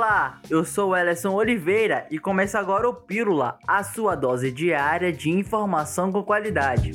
Olá, eu sou Ellison Oliveira e começa agora o Pílula, a sua dose diária de informação com qualidade.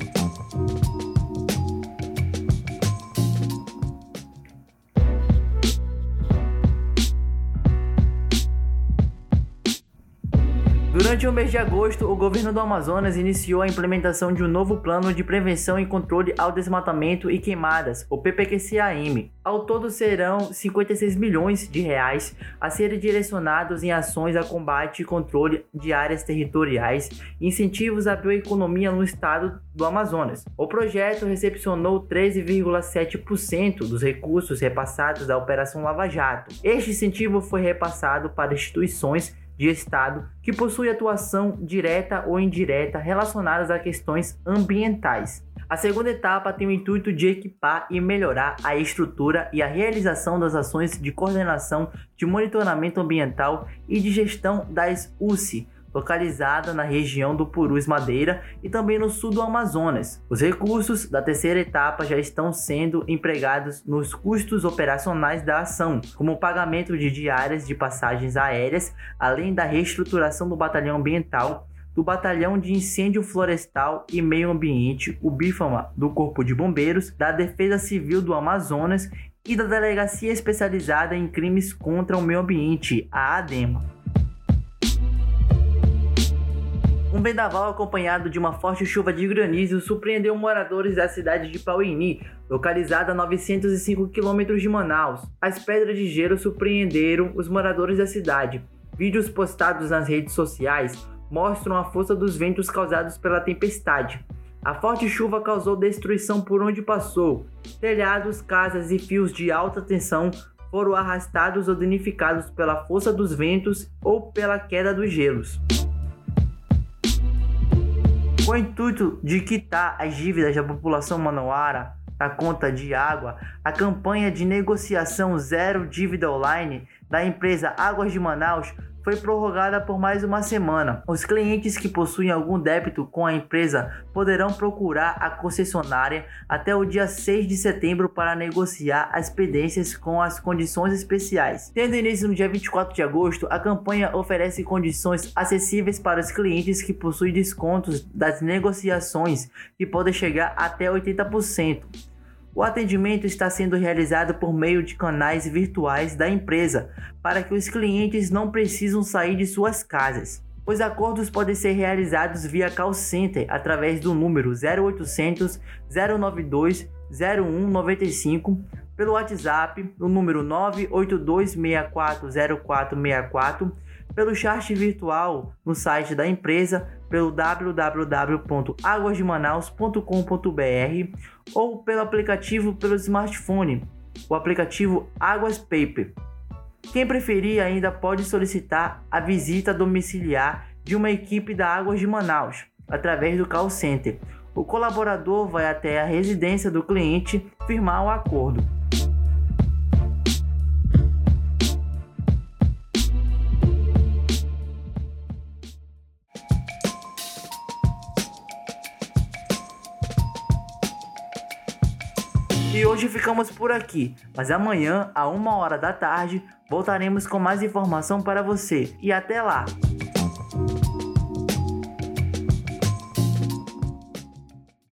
Durante o mês de agosto, o governo do Amazonas iniciou a implementação de um novo plano de prevenção e controle ao desmatamento e queimadas, o PPQCAM. Ao todo serão 56 milhões de reais a serem direcionados em ações a combate e controle de áreas territoriais e incentivos à bioeconomia no estado do Amazonas. O projeto recepcionou 13,7% dos recursos repassados da Operação Lava Jato. Este incentivo foi repassado para instituições de Estado que possui atuação direta ou indireta relacionadas a questões ambientais. A segunda etapa tem o intuito de equipar e melhorar a estrutura e a realização das ações de coordenação de monitoramento ambiental e de gestão das UCI, localizada na região do Purus Madeira e também no sul do Amazonas. Os recursos da terceira etapa já estão sendo empregados nos custos operacionais da ação, como o pagamento de diárias de passagens aéreas, além da reestruturação do batalhão ambiental do Batalhão de Incêndio Florestal e Meio Ambiente, o BIFAMA, do Corpo de Bombeiros, da Defesa Civil do Amazonas e da Delegacia Especializada em Crimes contra o Meio Ambiente, a ADEMA. Um vendaval acompanhado de uma forte chuva de granizo surpreendeu moradores da cidade de Pauini, localizada a 905 quilômetros de Manaus. As pedras de gelo surpreenderam os moradores da cidade. Vídeos postados nas redes sociais mostram a força dos ventos causados pela tempestade. A forte chuva causou destruição por onde passou. Telhados, casas e fios de alta tensão foram arrastados ou danificados pela força dos ventos ou pela queda dos gelos. Com o intuito de quitar as dívidas da população manauara na conta de água, a campanha de negociação Zero Dívida Online da empresa Águas de Manaus foi prorrogada por mais uma semana. Os clientes que possuem algum débito com a empresa poderão procurar a concessionária até o dia 6 de setembro para negociar as pendências com as condições especiais. Tendo início no dia 24 de agosto, a campanha oferece condições acessíveis para os clientes que possuem descontos das negociações que podem chegar até 80%. O atendimento está sendo realizado por meio de canais virtuais da empresa, para que os clientes não precisam sair de suas casas. Os acordos podem ser realizados via call center através do número 0800 092 0195, pelo WhatsApp no número 982640464, pelo chat virtual no site da empresa pelo www.aguasdemanaus.com.br ou pelo aplicativo pelo smartphone, o aplicativo Águas Paper. Quem preferir ainda pode solicitar a visita domiciliar de uma equipe da Águas de Manaus através do call center. O colaborador vai até a residência do cliente firmar o acordo. E hoje ficamos por aqui, mas amanhã, a uma hora da tarde, voltaremos com mais informação para você. E até lá!